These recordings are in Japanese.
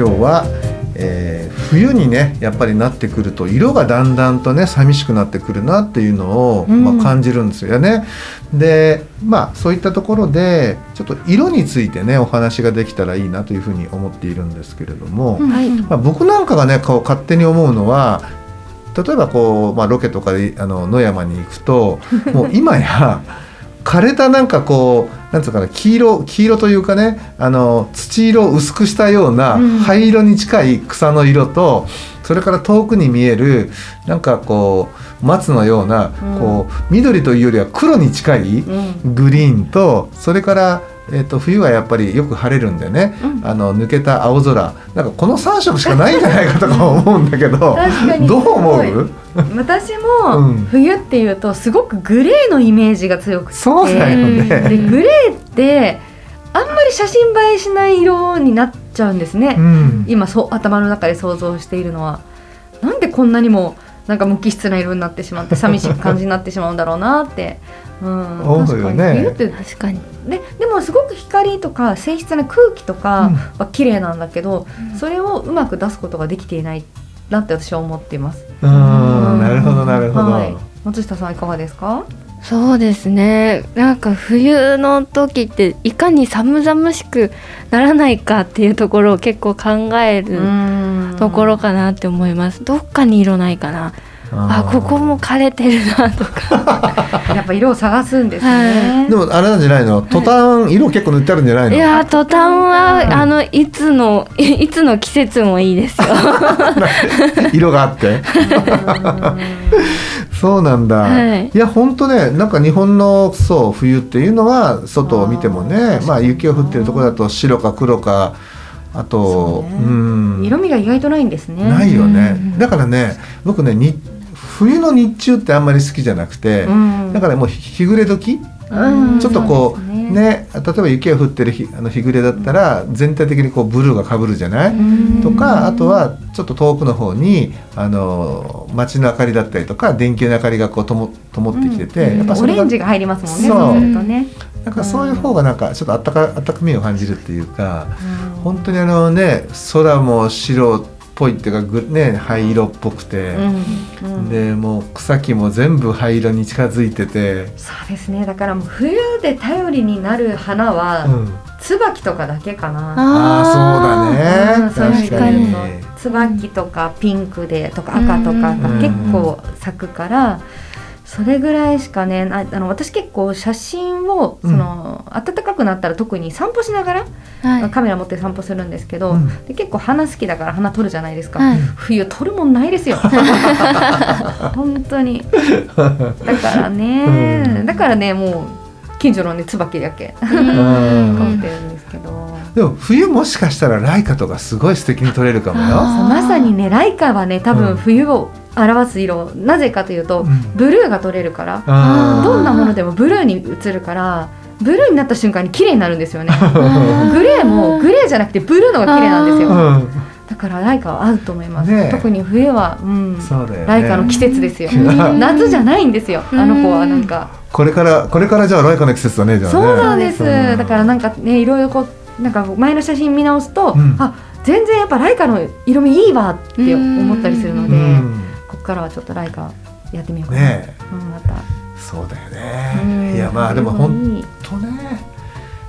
今日は、えー冬にねやっぱりなってくると色がだんだんとね寂しくなってくるなっていうのを、うん。まあ、感じるんですよね。でまあそういったところでちょっと色についてねお話ができたらいいなというふうに思っているんですけれども、はい。まあ、僕なんかがねこう勝手に思うのは例えばこう、まあ、ロケとかであの野山に行くと もう今や枯れたなんかこうなんつうかな黄色黄色というかねあの土色を薄くしたようなうん。灰色に近い草の色と、それから遠くに見えるなんかこう松のような、うん。こう緑というよりは黒に近いうん。グリーンとそれから、えー、と冬はやっぱりよく晴れるんでね、うん。あの抜けた青空。なんかこの3色しかないんじゃないかとか思うんだけどどう思う？私うん。も冬っていうとすごくグレーのイメージが強くて。そうだよでね。グレーってあんまり写真映えしない色になっちゃうんですね、うん。今そう頭の中で想像しているのは。なんでこんなにもなんか無機質な色になってしまって寂しい感じになってしまうんだろうなって、うん、思うよ確かに。ね冬って確かに。ででもすごく光とか静筆な空気とかは綺麗なんだけど、それをうまく出すことができていないなって私は思っています。うん。なるほどなるほど。はい、松下さんいかがですか？そうですね。なんか冬の時っていかに寒々しくならないかっていうところを結構考えるところかなって思います。どっかに色ないかなあここも枯れてるなとか。やっぱ色を探すんですね。でもあれなんじゃないの？途端色結構塗ってあるんじゃないの？いやー途端はあのいつのい いつの季節もいいですよ。色があって。そうなんだ、はい。や本当ねなんか日本のそう冬っていうのは外を見てもねまあ雪が降ってるところだと白か黒かあとね。うん。色味が意外とないんですね。ないよね、うん。だからね僕ねに冬の日中ってあんまり好きじゃなくて、うん。だからもう日暮れ時？うん。ちょっとこうそうですね。例えば雪が降ってる日あの日暮れだったら全体的にこうブルーがかぶるじゃない、うん。とかあとはちょっと遠くの方にあの街の明かりだったりとか電球の明かりがこうとも灯ってきてて、うんやっぱオレンジが入りますもんね。そう。するとね。なんかそういう方がなんかちょっとあったかあったかみを感じるっていうかうん。本当にあのね空も白っぽいっていうかぐね灰色っぽくて、うんうん。でもう草木も全部灰色に近づいてて、そうですね。だからもう冬で頼りになる花は、うん、椿とかだけかな。ああそうだね。うんそういう意味確かに。椿とかピンクでとか赤とかが結構咲くから、それぐらいしかねなあの私結構写真をその、暖かくなったら特に散歩しながら、はい。カメラ持って散歩するんですけど、うん。で結構花好きだから花撮るじゃないですか、はい。冬撮るもんないですよ。本当に。だからね、うん。だからねもう近所のね椿だけ。うん。うん撮ってるんですけど。でも冬もしかしたらライカとかすごい素敵に撮れるかもよ。まさにねライカはね多うん。分冬を表す色、なぜかというと、うん。ブルーが取れるから、どんなものでもブルーに映るからブルーになった瞬間に綺麗になるんですよね。ー グレーもグレーじゃなくてブルーのが綺麗なんですうよん、だからライカは合うと思います、ねえ。特に冬は、うん、そうだよね。ライカの季節ですよ。うん。夏じゃないんですよあの子はなんか。これからこれからじゃあライカの季節だねじゃあね。そうなんです、うんだ。からなんかねいろいろこうなんか前の写真見直すと、うん。あ全然やっぱライカの色味いいわって思ったりするので、からはちょっとライカやってみようかな、ねえ。うん、また。そうだようん。ね。いやまあでもいい本当ね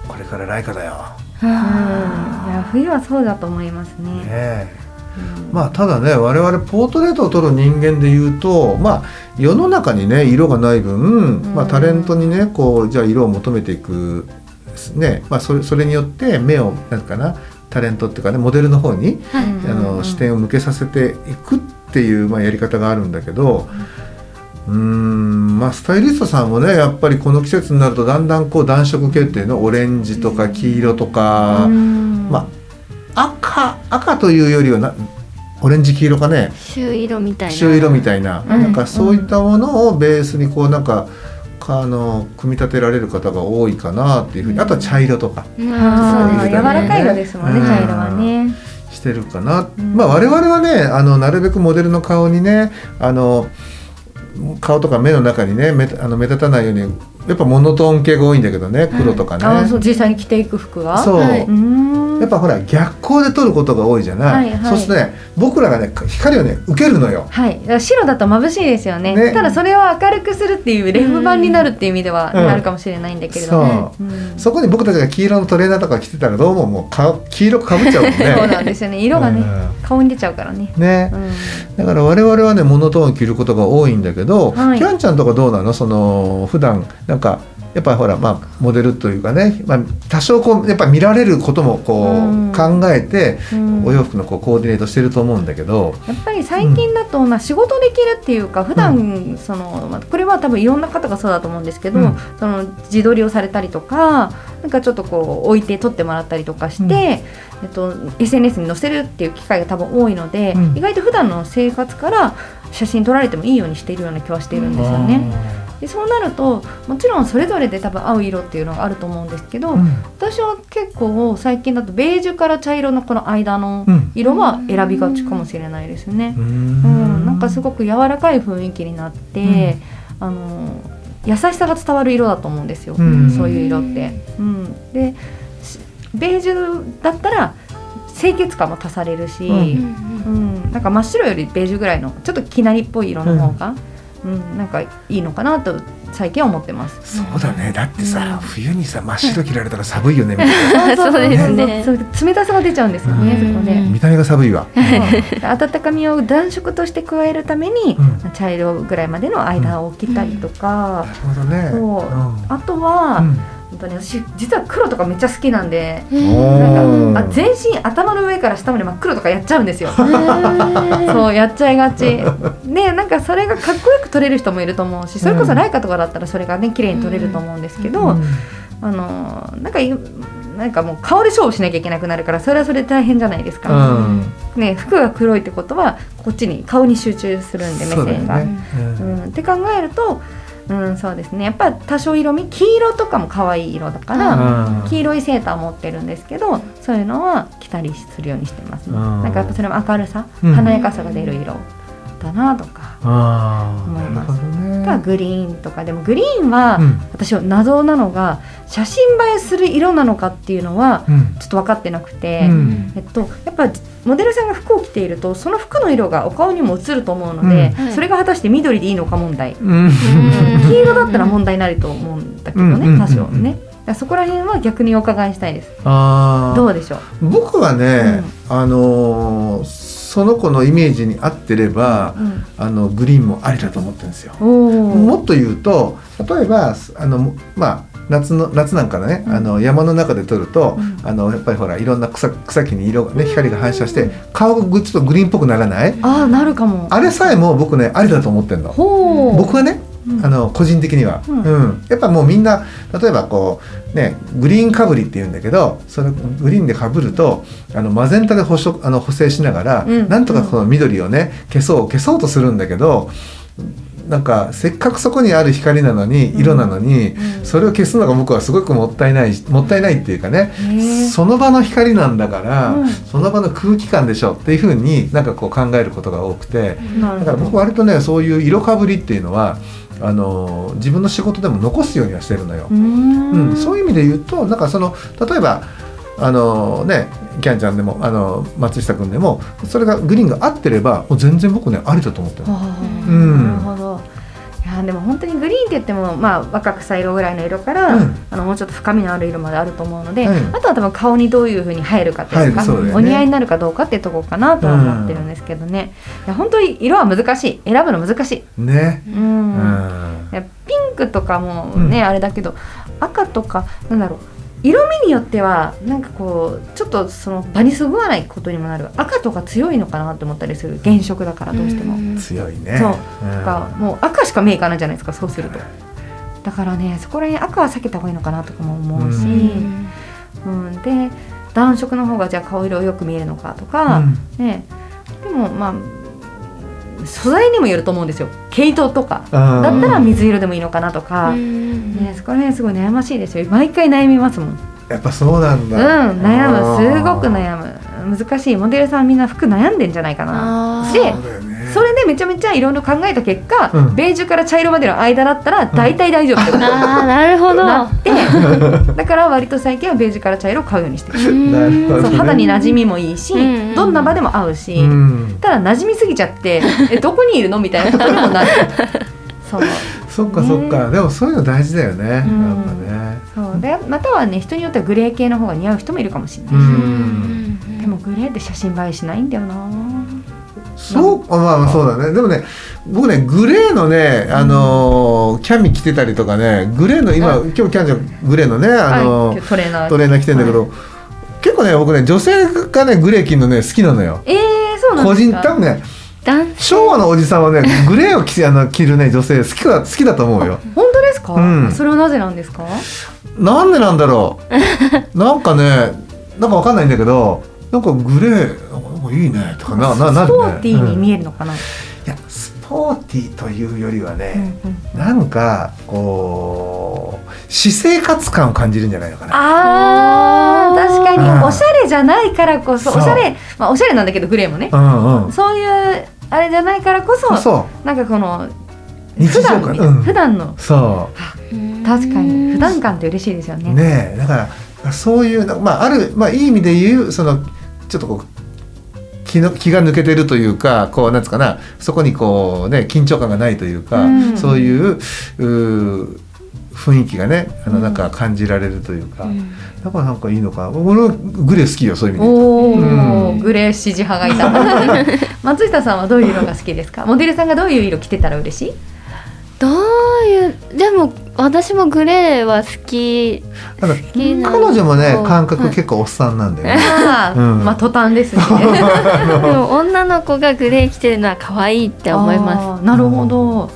これからライカだよ。うんいや冬はそうだと思いますね。ねまあただね我々ポートレートを撮る人間で言うとまあ世の中にね色がない分、まあ、タレントにねこうじゃあ色を求めていくねまあ、それそれによって目をなんかなタレントっていうかねモデルの方に、はい。あの視点を向けさせていくっていう、まあ、やり方があるんだけど。うーんまあ、スタイリストさんもねやっぱりこの季節になるとだんだんこう暖色系っていうのオレンジとか黄色とか、まあ赤赤というよりはなオレンジ黄色かね。朱色みたいな。朱色みたいな、ん。なんかそういったものをベースにこうなんかかあの組み立てられる方が多いかなっていうふうに。あとは茶色とか。うん。そう柔らかい色ですもんね、うん茶色はね。してるかな、んまあ我々はねあのなるべくモデルの顔にねあの顔とか目の中にね目あの目立たないようにやっぱモノトーン系が多いんだけどね黒とかね、ああ、そう、実際に着ていく服が。そう、はい。やっぱほら逆光で撮ることが多いじゃない、はいはい。そうするとね僕らがね光をね受けるのよ。はい、白だと眩しいですよね。ね。ただそれを明るくするっていうレフ板になるっていう意味では、うんあるかもしれないんだけれども、そう。うん。そこに僕たちが黄色のトレーナーとか着てたらどうももうか黄色くかぶっちゃうもんね。そうなんですよね。色がね、うん。顔に出ちゃうからね、ね。うん。だから我々はねモノトーン着ることが多いんだけど、はい。キャンちゃんとかどうなの？その普段なんかやっぱほらまあモデルというかね、まあ、多少こうやっぱ見られることもこう考えて、うん。お洋服のこうコーディネートしてると思うんだけど、やっぱり最近だと、まあ、仕事できるっていうか普段、そのまあこれは多分いろんな方がそうだと思うんですけど、うん。その自撮りをされたりとかなんかちょっとこう置いて撮ってもらったりとかして、うん。えっと、SNS に載せるっていう機会が多分多いので、うん。意外と普段の生活から写真撮られてもいいようにしているような気はしているんですよね。でそうなるともちろんそれぞれで多分合う色っていうのがあると思うんですけど、うん。私は結構最近だとベージュから茶色のこの間のうん。色は選びがちかもしれないですね。ううん、なんかすごく柔らかい雰囲気になって、あの優しさが伝わる色だと思うんですよ、うん。そういう色って。うん、でしベージュだったら清潔感も足されるし、うん。うん。なんか真っ白よりベージュぐらいのちょっときなりっぽい色の方が、うんなんかいいのかなと最近は思ってます。そうだね。だってさ、うん。冬にさ真っ白着られたら寒いよねみたいな。そうですね。冷たさが出ちゃうんですよね、うん。そこで。見た目が寒いわ。温かみを暖色として加えるために、うん。茶色ぐらいまでの間を切ったりとか、なるほどね。そう。うん。あとは、うん本当に私実は黒とかめっちゃ好きなんで、なんかあ全身頭の上から下まで真っ黒とかやっちゃうんですよ。そうやっちゃいがち。でなんかそれがかっこよく撮れる人もいると思うしそれこそライカとかだったらそれがね綺麗に撮れると思うんですけど、うん。あのなんかいなんかもう顔で勝負しなきゃいけなくなるからそれはそれで大変じゃないですか、うん。ね、服が黒いってことはこっちに顔に集中するんで目線が。ね。ううんん、って考えると、うん、そうですね。やっぱ多少色味黄色とかも可愛い色だから、うん。黄色いセーター持ってるんですけどそういうのは着たりするようにしてますね、うん。なんかやっぱそれも明るさ、うん。華やかさが出る色だなとか、ああ、思います。ね。あとはグリーンとかでもグリーンは、うん。私は謎なのが写真映えする色なのかっていうのはうん。ちょっと分かってなくて、うん。えっと、やっぱモデルさんが服を着ているとその服の色がお顔にも映ると思うので、うん。はい。それが果たして緑でいいのか問題、うん。黄色だったら問題ないと思うんだけどね、多少ね、そこら辺は逆にお伺いしたいです。ああどうでしょう？僕はね、あのーその子のイメージに合ってれば、うん。あのグリーンもありだと思ってるんですよ。もっと言うと例えばあのまあ夏の夏なんかね、うん。あの山の中で撮ると、うん。あのやっぱりほらいろんな草草木に色がね光が反射して顔がぐちょっとグリーンっぽくならない？ああなるかも。あれさえも僕ねありだと思ってんの。僕はねうんあの個人的には、うん。うん。やっぱもうみんな例えばこうねグリーンかぶりって言うんだけどそのグリーンでかぶるとあのマゼンタで補色あの補正しながら、うん。なんとかこの緑をね消そう消そうとするんだけどなんかせっかくそこにある光なのに色なのに、うん。それを消すのが僕はすごくもったいないもったいないっていうかねその場の光なんだから、うん。その場の空気感でしょっていうふうになんかこう考えることが多くて。だから僕割とねそういう色かぶりっていうのはあの自分の仕事でも残すようにはしてるのよ。うーんうん、そういう意味で言うとなんかその例えばあのねキャンちゃんでもあの松下君でもそれがグリーンが合ってればもう全然僕ねありだと思ってる。はあうんなるほどいやでも本当にグリーンって言っても、まあ、若草色ぐらいの色から、うん。あのもうちょっと深みのある色まであると思うので、うん。あとは多分顔にどういうふうに入るかっていうか入るそうだよね。お似合いになるかどうかっていうところかなとは思ってるんですけどね、いや本当に色は難しい。選ぶの難しい、ね。うん。うん。いやピンクとかもね、あれだけど赤とかなんだろう色味によってはなんかこうちょっとその場にそぐわないことにもなる。赤とか強いのかなって思ったりする。原色だからどうしても、ん。強いね。そう。うん。とかもう赤しか目いかないじゃないですか？そうすると。だからねそこら辺赤は避けた方がいいのかなとかも思うし、ううん。で暖色の方がじゃあ顔色よく見えるのかとか、うん。ね。でもまあ素材にもよると思うんですよ。毛糸とか。だだったら水色でもいいのかなとか、うんね、そこら辺すごい悩ましいですよ。毎回悩みますもん。やっぱそうなんうんだ悩む。すごく悩む。難しい。モデルさんみんな服悩んでんじゃないかな。でねそれでめちゃめちゃいろいろ考えた結果、うん。ベージュから茶色までの間だったら大体大丈夫ってこと。あーなるほど。なって だから割と最近はベージュから茶色を買うようにしてる。そう肌に馴染みもいいし、うんどんな場でも合うし、うん。ただ馴染みすぎちゃってえどこにいるのみたいなことにもなる。そう。そっかそっか。でもそういうの大事だよね。やっぱうんね。そう。でまたはね人によってはグレー系の方が似合う人もいるかもしれない、うん。でもグレーって写真映えしないんだよなそうまあまあそうだね。でもね僕ねグレーのねあのーキャミ着てたりとかねグレーの今はい今日キャンちゃんグレーのねあのはいートレーナー。トレーナー着てんだけど結構ね僕ね女性がねグレー着るのね好きなのよ。えー、そうなん個人多分ね男昭和のおじさんはねグレーを着て あの着るね女性好きだ好きだと思うよ。本当ですか、うん。それはなぜなんですか？なんでなんだろう。なんかねなんかわかんないんだけどなんかグレーいいねとかなななスポーティーにうん見えるのかな、いやスポーティーというよりはうんね、うん。なんかこう私生活感を感じるんじゃないのかな。あー確かうん。におしゃれじゃないからこそそう。おしゃれまあおしゃれなんだけどグレーもね。うんうん。そういうあれじゃないからこそそなんかこの日常普段感うん。普段の。う。そ確かに。普段感って嬉しいですようね。ねえだからそういうなまああるまあいい意味で言うそのちょっとこう気の気が抜けてるというかこうなんつうかなそこにこうね緊張感がないというか、うん。そういううー雰囲気がねあのなんか感じられるというか、だからなんかいいのかな。俺はグレー好きよそういう意味でお、うん。グレー支持派がいた。松下さんはどういう色が好きですか？モデルさんがどういう色着てたら嬉しい？どういうでも私もグレーは好き。ただきな彼女もね感覚結構おっさんなんだよね。ああ、うん。まあ途端ですね。でも女の子がグレー着てるのは可愛いって思います。なるほど。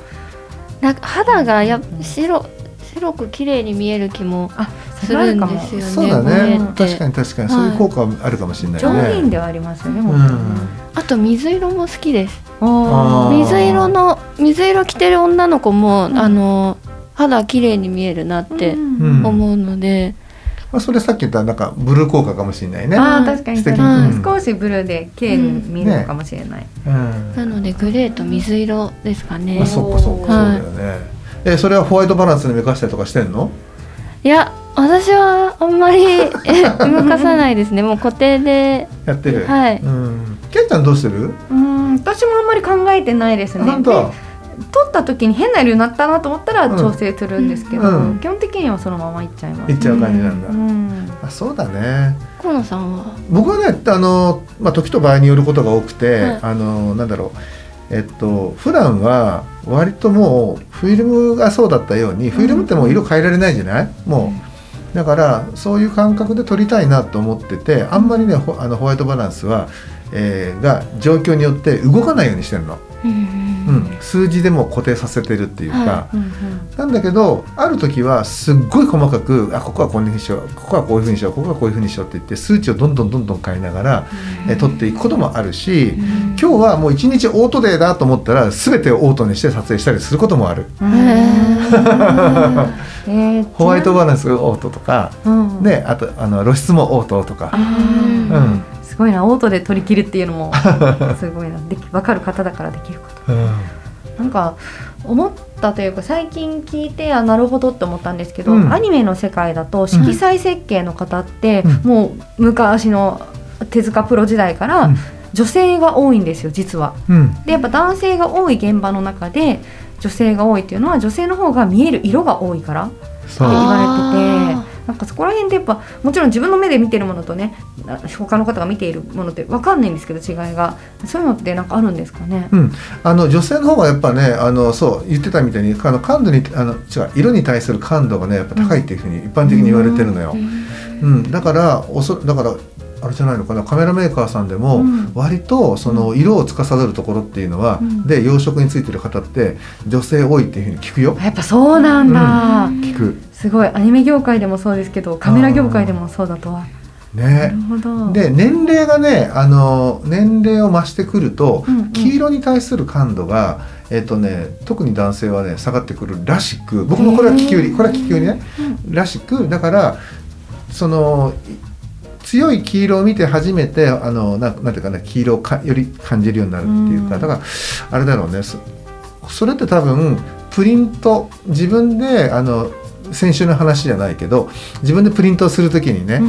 なんか肌がや白白く綺麗に見える気もあ、するんですよね。そうだね。確かに確かに。そういう効果はあるかもしれない上ね。品ではありますよね。うん。あと水色も好きです。ああー。水色の水色着てる女の子も、うん。あの肌綺麗に見えるなってうん思うので、まあそれさっき言ったなんかブルー効果かもしれないね。ああ確かにうん少しブルーで綺麗に見えるのかもしれない。うん。なのでグレーと水色ですかね、まあそっかそっかそうだよね。えそれはホワイトバランスに生かしたりとかしてんの？いや私はあんまりえ 動かさないですねもう固定でやってる。はいうん。ケンちゃんどうしてる？うん、私もあんまり考えてないですね。本当？で取った時に変な色になったなと思ったらうん調整するんですけど、うん基本的にはそのままいっちゃいます。いっちゃう感じなんだ。うん、あそうだね。河野さんは？僕はねあのまあ時と場合によることが多くて、はいあのなんだろう。えっと普段は割ともうフィルムがそうだったようにフィルムってもう色変えられないじゃない？もう。だからそういう感覚で撮りたいなと思っててあんまりねホあのホワイトバランスは、えーが状況によって動かないようにしてるの、うん、数字でも固定させてるっていうか、はうんうん。なんだけどある時はすっごい細かくあここはこういうふうにしようここはこういうふうにしようここはこういうふうにしようって言って数値をどんどんどんどん変えながら、えー撮っていくこともあるし、今日はもう一日オートデーだと思ったら全てをオートにして撮影したりすることもある。えーホワイトバランスがオートとか、うん。であとあの露出もオートとか。あうーんすごいなオートで取り切るっていうのも すごいなでき分かる方だからできること。うん。なんか思ったというか最近聞いてあなるほどって思ったんですけど、うん。アニメの世界だと色彩設計の方って、うん。もう昔の手塚プロ時代からうん。女性が多いんですよ実は。うん。でやっぱ男性が多い現場の中で女性が多いっていうのは女性の方が見える色が多いからって言われててなんかそこら辺でやっぱもちろん自分の目で見てるものとね他の方が見ているものって分かんないんですけど違いがそういうのってなんかあるんですかね、うん、あの女性の方がやっぱねあのそう言ってたみたいにあの感度にあの違う色に対する感度がねやっぱ高いっていうふうに一般的に言われてるのよ。うん、うん、だからおそだからあれじゃないのかな。カメラメーカーさんでも割とその色を司るところっていうのは、うん、で養殖についてる方って女性多いっていうふうに聞くよ。やっぱそうなんだ、うん、聞く。すごい。アニメ業界でもそうですけどカメラ業界でもそうだとは。ね、で年齢がねあの年齢を増してくると、うんうん、黄色に対する感度が、えーとね、特に男性はね下がってくるらしく僕もこれは気球にこれは気球にね、らしくだからその強い黄色を見て初めてあのななんていうかな黄色をかより感じるようになるっていうかだからあれだろうね。それって多分プリント自分であの先週の話じゃないけど自分でプリントをするときにね、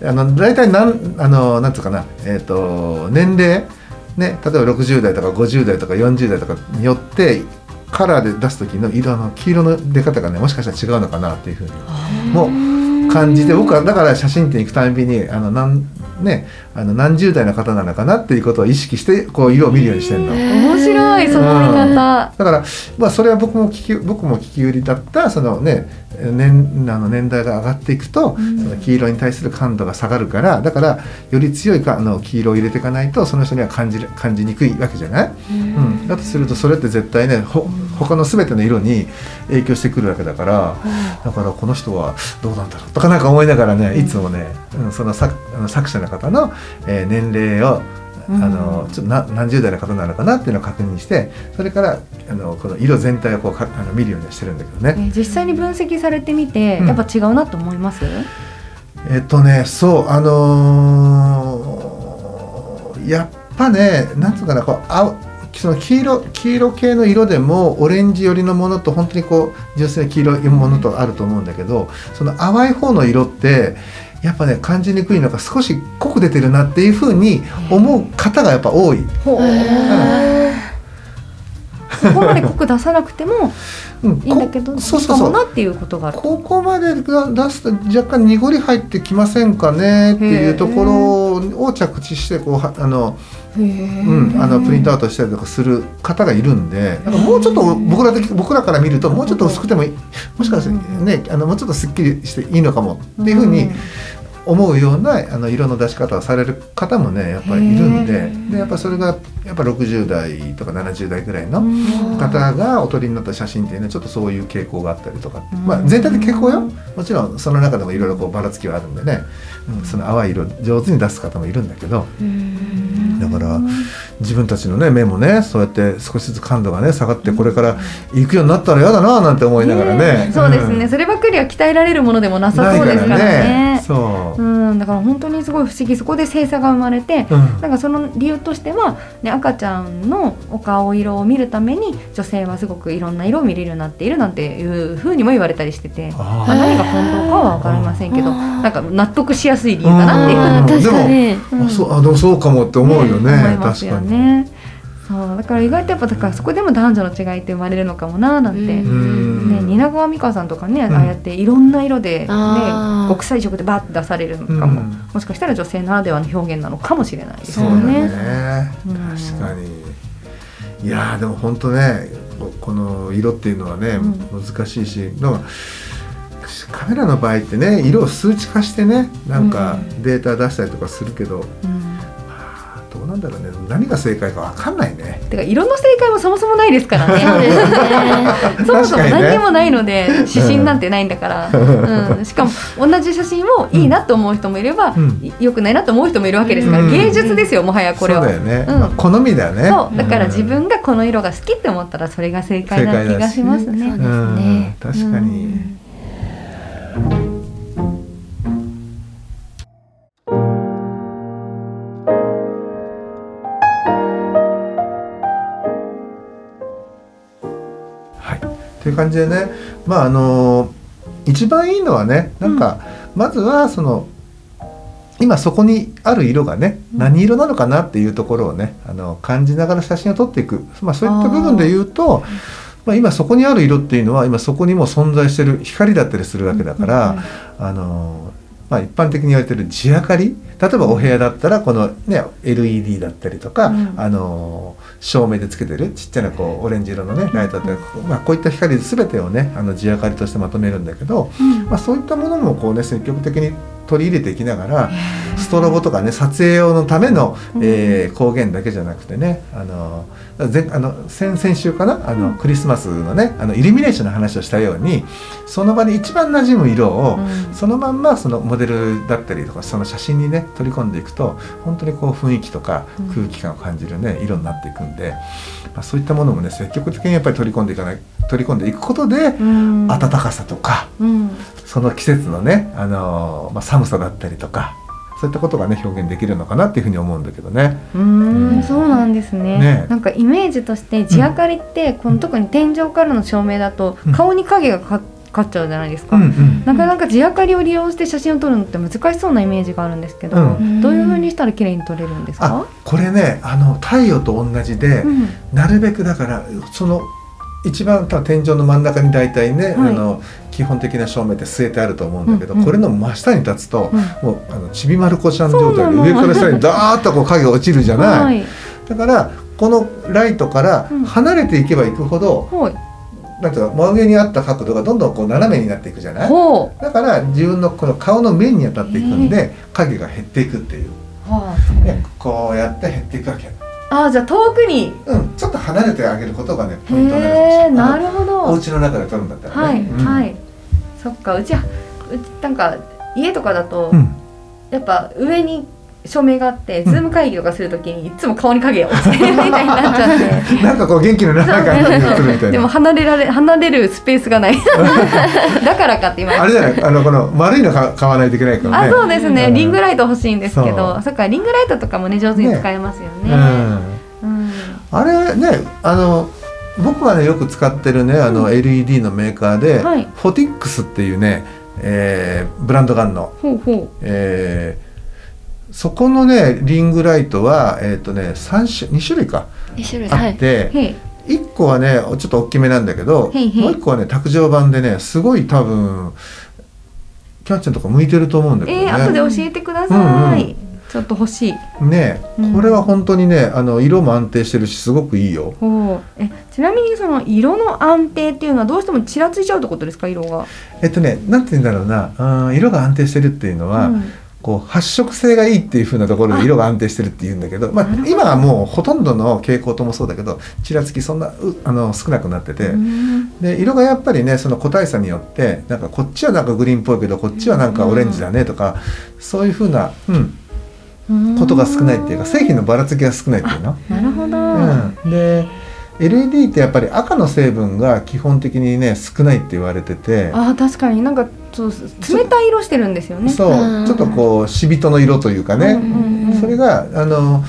うん、あの大体なんあのなんつうかな、えーと、年齢ね例えば60代とか50代とか40代とかによってカラーで出す時の色の黄色の出方がねもしかしたら違うのかなっていうふうに。も感じで僕はだから写真展行くたびにあのなんね、あの何十代の方なのかなっていうことを意識してこう色を見るようにしてるの。面白いその見方、うん、だから、まあ、それは僕も聞き僕も聞き売りだったそのね年あの年代が上がっていくと、うん、その黄色に対する感度が下がるからだからより強いかあの黄色を入れていかないとその人には感じる感じにくいわけじゃない、うん、だとするとそれって絶対ねほ他の全ての色に影響してくるわけだから、だからこの人はどうなんだろうとかなんか思いながらねいつもね、うん、その作作者の方の、えー、年齢をあのちょっとな何十代の方なのかなっていうのを確認してそれからあのこの色全体をこうかあの見るようにしてるんだけどね、えー、実際に分析されてみて、やっぱ違うなと思います、えっとねそうあのー、やっぱねなんつうかなこうあその黄色黄色系の色でもオレンジ寄りのものと本当にこう純粋な黄色いものとあると思うんだけどその淡い方の色ってやっぱね感じにくいのが少し濃く出てるなっていうふうに思う方がやっぱ多い。そこまで濃く出さなくてもいいんだけど、うん、そうそう。そうなっていうことがここまで出すと若干濁り入ってきませんかねっていうところを着地してこうあの。うん、あのプリントアウトしたりとかする方がいるんでなんかもうちょっと僕ら的僕らから見るともうちょっと薄くてももしかしてねあのもうちょっとすっきりしていいのかもっていうふうに思うようなあの色の出し方をされる方もねやっぱりいるんででやっぱそれがやっぱ60代とか70代ぐらいの方がお撮りになった写真っていうのはちょっとそういう傾向があったりとか、まあ、全体的傾向よ。もちろんその中でもいろいろばらつきはあるんでね、うん、その淡い色上手に出す方もいるんだけど。だから自分たちのね目もねそうやって少しずつ感度がね下がってこれから行くようになったら嫌だななんて思いながらね、そうですね、そればっかりは鍛えられるものでもなさそうですからね。そう、うん、だから本当にすごい不思議。そこで性差が生まれて、うん、なんかその理由としては、ね、赤ちゃんのお顔色を見るために女性はすごくいろんな色を見れるようになっているなんていうふうにも言われたりしてて。まあ、何が本当かはませんけどなんか納得しやすい理由かなっていう。確かに、うん、あそうあでもそうかもって思うよね、ね確かに。そうだから意外とやっぱだからそこでも男女の違いって生まれるのかもななんて、ね、蜷川美香さんとかね、ああやっていろんな色で、ね、国際色でバッて出されるのかも、もしかしたら女性ならではの表現なのかもしれないですよね。ね。確かに。いやでも本当ねこの色っていうのはね、難しいしカメラの場合ってね色を数値化してねなんかデータ出したりとかするけど、うん。どうなんだろうね。何が正解か分かんないね。てか色の正解もそもそもないですからね。そもそも何にもないので、指針なんてないんだから、うん、しかも同じ写真をいいなと思う人もいれば、うん、よくないなと思う人もいるわけですから、うん、芸術ですよもはやこれは。そうだよね、まあ、好みだよね。そう。だから自分がこの色が好きって思ったらそれが正解な気がしますね、ね、確かに、いう感じでねまああの一番いいのはねなんか、うん、まずはその今そこにある色がね何色なのかなっていうところをねあの感じながら写真を撮っていく、まあ、そういった部分で言うとまあ、今そこにある色っていうのは今そこにも存在してる光だったりするわけだから、あのまあ、一般的に言われてる地明かり例えばお部屋だったらこの、ね、LED だったりとか、うん。あの照明でつけてるちっちゃなこうオレンジ色のねライトだったり、まあ、こういった光全てをねあの地明かりとしてまとめるんだけど、うん。まあ、そういったものもこうね積極的に取り入れていきながらストロボとかね撮影用のための、えー光源だけじゃなくてねあの前あの先々週かな？あの、クリスマスのねあのイルミネーションの話をしたようにその場に一番馴染む色を、うん。そのまんまそのモデルだったりとかその写真にね取り込んでいくと本当にこう雰囲気とかうん。空気感を感じるね色になっていくんで、まあ、そういったものもね積極的にやっぱり取り込んでいかない取り込んでいくことで、うん。暖かさとかうん。その季節のね、あのーまあ、寒さだったりとかそういったことがね表現できるのかなっていうふうに思うんだけどね。うーんそうなんですね。ね。なんかイメージとして地明かりって、この特に天井からの照明だとうん。顔に影がかかっちゃうじゃないですか、うんうんなかなか地明かりを利用して写真を撮るのって難しそうなイメージがあるんですけど、うん。どういう風にしたら綺麗に撮れるんですあか、これねあの太陽と同じで、うん。なるべくだからその一番天井の真ん中に大体ね、はい。あの基本的な照明って据えてあると思うんだけど、うん。うんこれの真下に立つと、うん。もうあのちびまる子ちゃん状態で上から下にダーッとこう影が落ちるじゃない、はい。だからこのライトからうん。離れていけばいくほど、はい。なんていうか真上にあった角度がどんどんこう斜めになっていくじゃない。ほだから自分のこの顔の面に当たっていくんで影が減っていくっていう、うはね、こうやって減っていくわけ、ああじゃあ遠くに。うん、ちょっと離れてあげることがねポイントになるかもしれない。なるほおど家の中で撮るんだったらはい、ね、うん。はいそっかうちはうちなんか家とかだと、うん。やっぱ上に照明があって、ズーム会議とかするときにいつも顔に影が落ちてるみたいになっちゃって。なんかこう元気のない感じに映るみたいでもな。離れられ離れるスペースがない。だからかって今。あれじゃないあのこの丸いのか買わないといけないからね。あそうですね、うん。リングライト欲しいんですけどそっかリングライトとかもね上手に使えますよね。うん。うん。あれねあの僕がねよく使ってるねあの LED のメーカーで、はい。フォティックスっていうね、えーブランドがあるの。ほうほえーそこのねリングライトはえっ、とね三種二種類か。2種類。あはいって、うへい。一個はねちょっと大きめなんだけどもう一個はね卓上版でねすごい多分キャンちゃんとか向いてると思うんだけどね。えー、後で教えてください、うんうんちょっと欲しい。ねうん。これは本当にねあの色も安定してるしすごくいいよ。えちなみにその色の安定っていうのはどうしてもちらついちゃうってことですか？色が。えっとねなんて言うんだろうな。うん色が安定してるっていうのは、うん。こう発色性がいいっていう風なところで色が安定してるっていうんだけどまあ今はもうほとんどの蛍光灯もそうだけどちらつきそんなうあの少なくなってて。うん。で色がやっぱりねその個体差によってなんかこっちはなんかグリーンっぽいけどこっちはなんかオレンジだねとか、そういう風な、うん、ことが少ないっていうか製品のばらつきが少ないっていうの？なるほど、うん、で LED ってやっぱり赤の成分が基本的にね少ないって言われてて。あー確かに。なんかそう冷たい色してるんですよね。そう。うん。ちょっとこう死人の色というかね、それがあの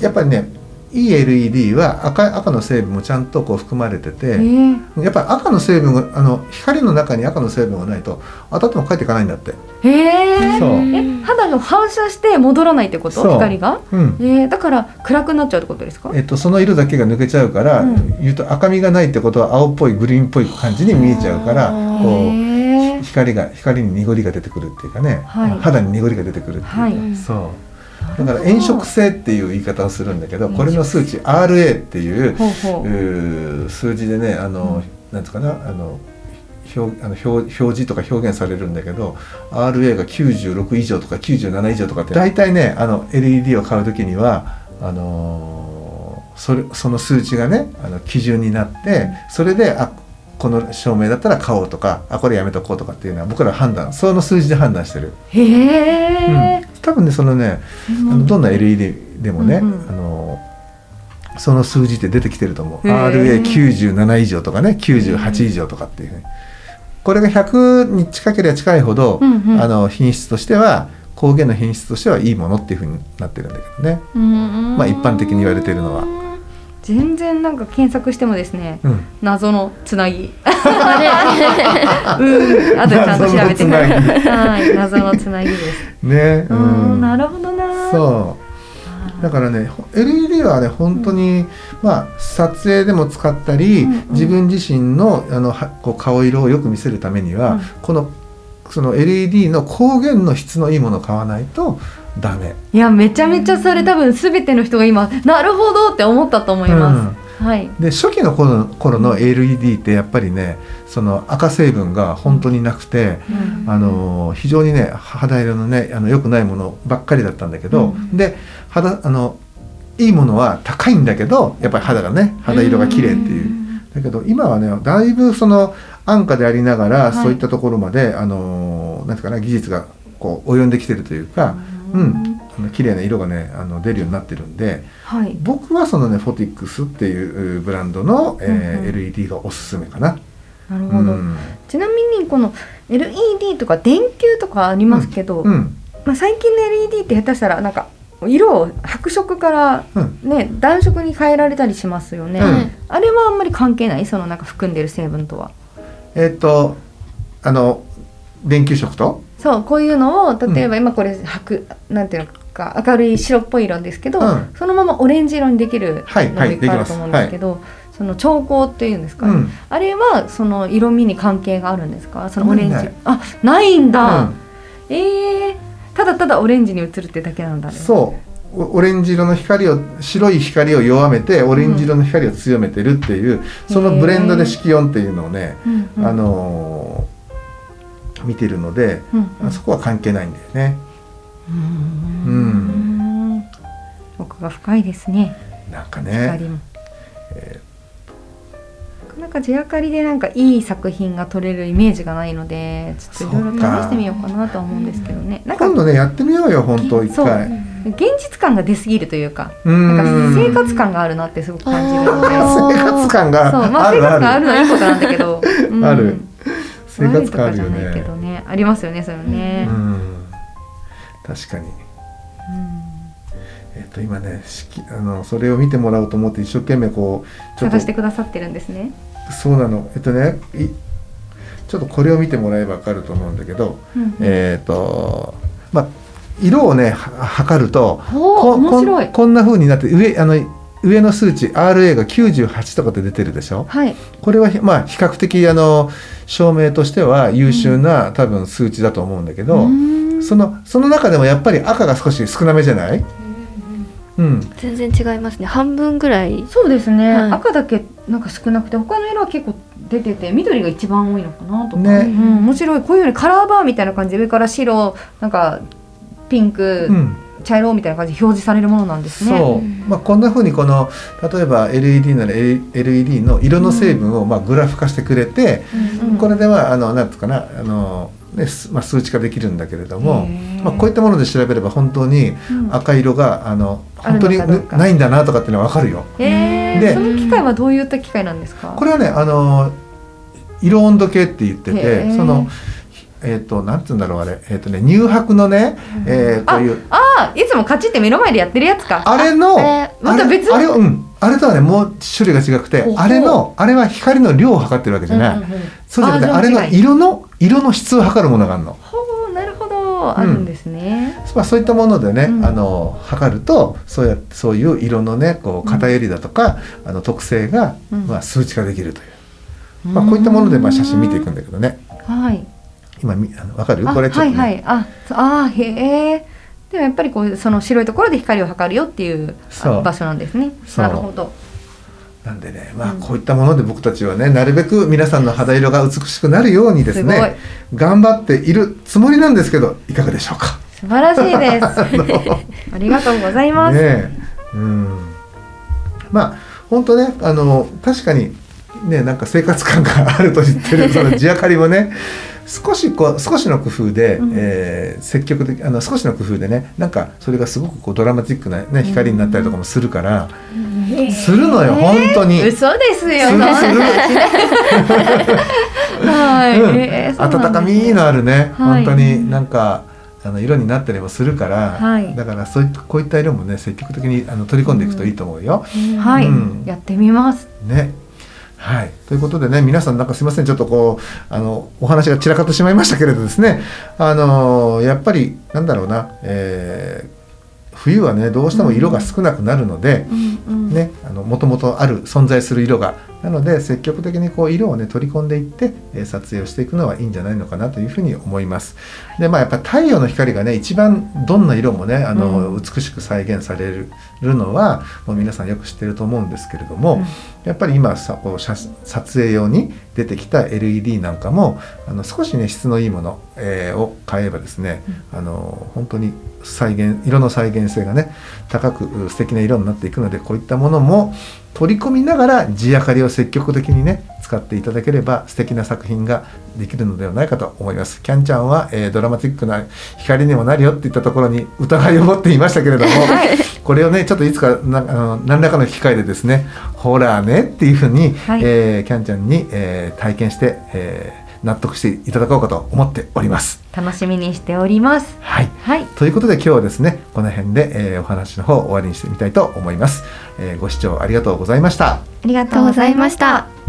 やっぱりねいい LED は赤赤の成分もちゃんとこう含まれてえて、ーやっぱり赤の成分があの光の中に赤の成分がないと当たっても帰っていかないんだって。へえ。そう。え肌が反射して戻らないってこと？光が？うん。えー、だから暗くなっちゃうってことですか？えっと、その色だけが抜けちゃうから、うん。言うと赤みがないってことは青っぽいグリーンっぽい感じに見えちゃうからこう光が光に濁りが出てくるっていうかね、はい。肌に濁りが出てくるっていう、はい。そうだから炎色性っていう言い方をするんだけどこれの数値 RA っていう数字でねあの、なんつうかなあの表あの表表示とか表現されるんだけど RA が96以上とか97以上とかって大体ねあの LED を買う時にはあのーそれその数値がねあの基準になってそれであこの照明だったら買おうとかあこれやめとこうとかっていうのは僕ら判断その数字で判断してる、へえ、うん、多分ねそのねあのどんな LED でもね、うんうん。あのその数字って出てきてると思う。へー。RA97 以上とかね98以上とかっていうふうに。これが100に近ければ近いほど、うんうん。あの品質としては光源の品質としてはいいものっていうふうになってるんだけどね、うんまあ一般的に言われているのは全然なんか検索してもですねうん、謎のつなぎ。あ うん。あとでちゃんと調べてはい。謎のつなぎです。ね。うん。なるほどな。そだからね LED はね本当に、まあ撮影でも使ったり、うんうん。自分自身のあのはこう顔色をよく見せるためには、うん。このその LED の光源の質のいいものを買わないとダメ。いやめちゃめちゃそれ多分全ての人が今なるほどって思ったと思います、はい。で初期の頃の頃の LED ってやっぱりねその赤成分が本当になくて、あの非常にね肌色のねあの良くないものばっかりだったんだけど、うん。で肌あのいいものは高いんだけどやっぱり肌がね肌色が綺麗っていう。だけど今はねだいぶその安価でありながら、はい。そういったところまであのなんていうかな技術がこう及んできてるというか、うん、あの綺麗な色がねあの出るようになってるんではい。僕はそのねフォティックスっていうブランドの、えーうんうん。LED がおすすめかな。なるほど、うん。ちなみにこの LED とか電球とかありますけど、うん。まあ、最近の LED って下手したらなんか色を白色からうん。ね暖色に変えられたりしますよね、うん。あれはあんまり関係ない？そのなんか含んでる成分とは。えーっとあの電球色と、そうこういうのを例えば今これ白、なんていうのか明るい白っぽい色ですけど、うん。そのままオレンジ色にできるはいのもいっぱいあると思うんですけど、その調光っていうんですか、ねうん。あれはその色味に関係があるんですか？そのオレンジ。ない。あないんだ、うん。ええただただオレンジに映るってだけなんだね。そう。おオレンジ色の光を白い光を弱めてオレンジ色の光を強めてるっていう、そのブレンドで色温っていうのをね、うんうん。あのー見てるので、うんうん。そこは関係ないんだよね。うーん。奥が深いですね。なんかね光も、なかなか地明かりでなんかいい作品が撮れるイメージがないのでちょっといろいろ試してみようかなとは思うんですけどね。なんか今度ねやってみようよ本当一そう。回。現実感が出過ぎるというかうなん。かん生活感があるなってすごく感じるので。あ ー生活感がそう。まあある生活感ああるるのはいいことなんだけど、うん。ある生活感あるよ悪いとかじゃないけね。どね。ありますよねそれね、うん。確かに。えっと今ねしきあのそれを見てもらおうと思って一生懸命こうちょっと探してくださってるんですね。そうなの。えっとねいちょっとこれを見てもらえば分かると思うんだけど、うんえっ、とまあ色をねは測るとここんな風になって上あの上の数値 RA が98とかって出てるでしょ？はい。これはひまあ比較的あの証明としては優秀な、多分数値だと思うんだけど、そのその中でもやっぱり赤が少し少なめじゃない、うん、全然違いますね。半分ぐらい。そうですね、はい。赤だけなんか少なくて他の色は結構出てて緑が一番多いのかなとか、ね。うん、面白い。こういうようにカラーバーみたいな感じ。で上から白なんかピンク、うん茶色みたいな感じで表示されるものなんですね。まあ、こんな風にこの例えば LED なら LED の色の成分をまあグラフ化してくれて、うんこれではあのなんつうかなあの、ねすまあ、数値化できるんだけれどもまあ、こういったもので調べれば本当にうん。赤色があのある本当にないんだなとかっていうのは分かるよ。でその機械はどういった機械なんですか？これはねあの色温度計って言ってへてー。そのえっ、となんつうんだろうあれ。えっ、とね乳白のね、えーこういう。あいつもカチって目の前でやってるやつか。あれのあれまた別あれあれうん。あれとはねもう種類が違くてあれのあれは光の量を測ってるわけじゃない、うんうんうん。そうじゃなくてあれの色の色の質を測るものがあるの、ほうなるほど。あるんですね。まあ、そういったものでね、うん。あの測るとそうやそういう色のねこう偏りだとか、あの特性が、うん。まあ、数値化できるという、まあ、こういったものでまあ写真見ていくんだけどね。はい。今みあの分かる？あこれちょっと、ねはいはい。あ、あーへえ。でもやっぱりこうその白いところで光を測るよっていう場所なんですね。なるほど。なんでね、まあ、うんこういったもので僕たちはねなるべく皆さんの肌色が美しくなるようにですね頑張っているつもりなんですけどいかがでしょうか？素晴らしいです。ありがとうございます。ねえうん、まあ本当ねあの確かにねなんか生活感があると言ってるその地明かりもね少しこう少しの工夫で、うんえー積極的あの少しの工夫でねなんかそれがすごくこうドラマチックな、ね、光になったりとかもするから、するのよ本当に。嘘ですよ。する はい。温かみのあるね、はい本当になんかあの色になったりもするから、はいだからそういったこういった色もね積極的にあの取り込んでいくといいと思うよ。はい、うんやってみます。ね。はい、ということでね皆さんなんかすいませんちょっとこうあのお話が散らかってしまいましたけれどですね。あのやっぱりなんだろうな、えー冬はねどうしても色が少なくなるので、うんうんね、あの元々ある存在する色が。なので積極的にこう色をね取り込んでいって、えー撮影をしていくのはいいんじゃないのかなというふうに思います。でまあやっぱ太陽の光がね一番どんな色もねあの、うん。美しく再現されるのはもう皆さんよく知ってると思うんですけれども、うん。やっぱり今さこう写撮影用に出てきた LED なんかもあの少しね質のいいもの、えーを買えばですね、あの本当に再現色の再現性がね高くう素敵な色になっていくのでこういったものも取り込みながら地明かりを積極的にね使っていただければ素敵な作品ができるのではないかと思います。キャンちゃんは、えードラマチックな光にもなるよって言ったところに疑いを持っていましたけれども、これをねちょっといつかなあの何らかの機会でですねほらねっていうふうに、はいえーキャンちゃんに、えー体験して、えー納得していただこうかと思っております。楽しみにしております。はい。はい。ということで今日はですねこの辺で、えーお話の方を終わりにしてみたいと思います、えーご視聴ありがとうございました。ありがとうございました。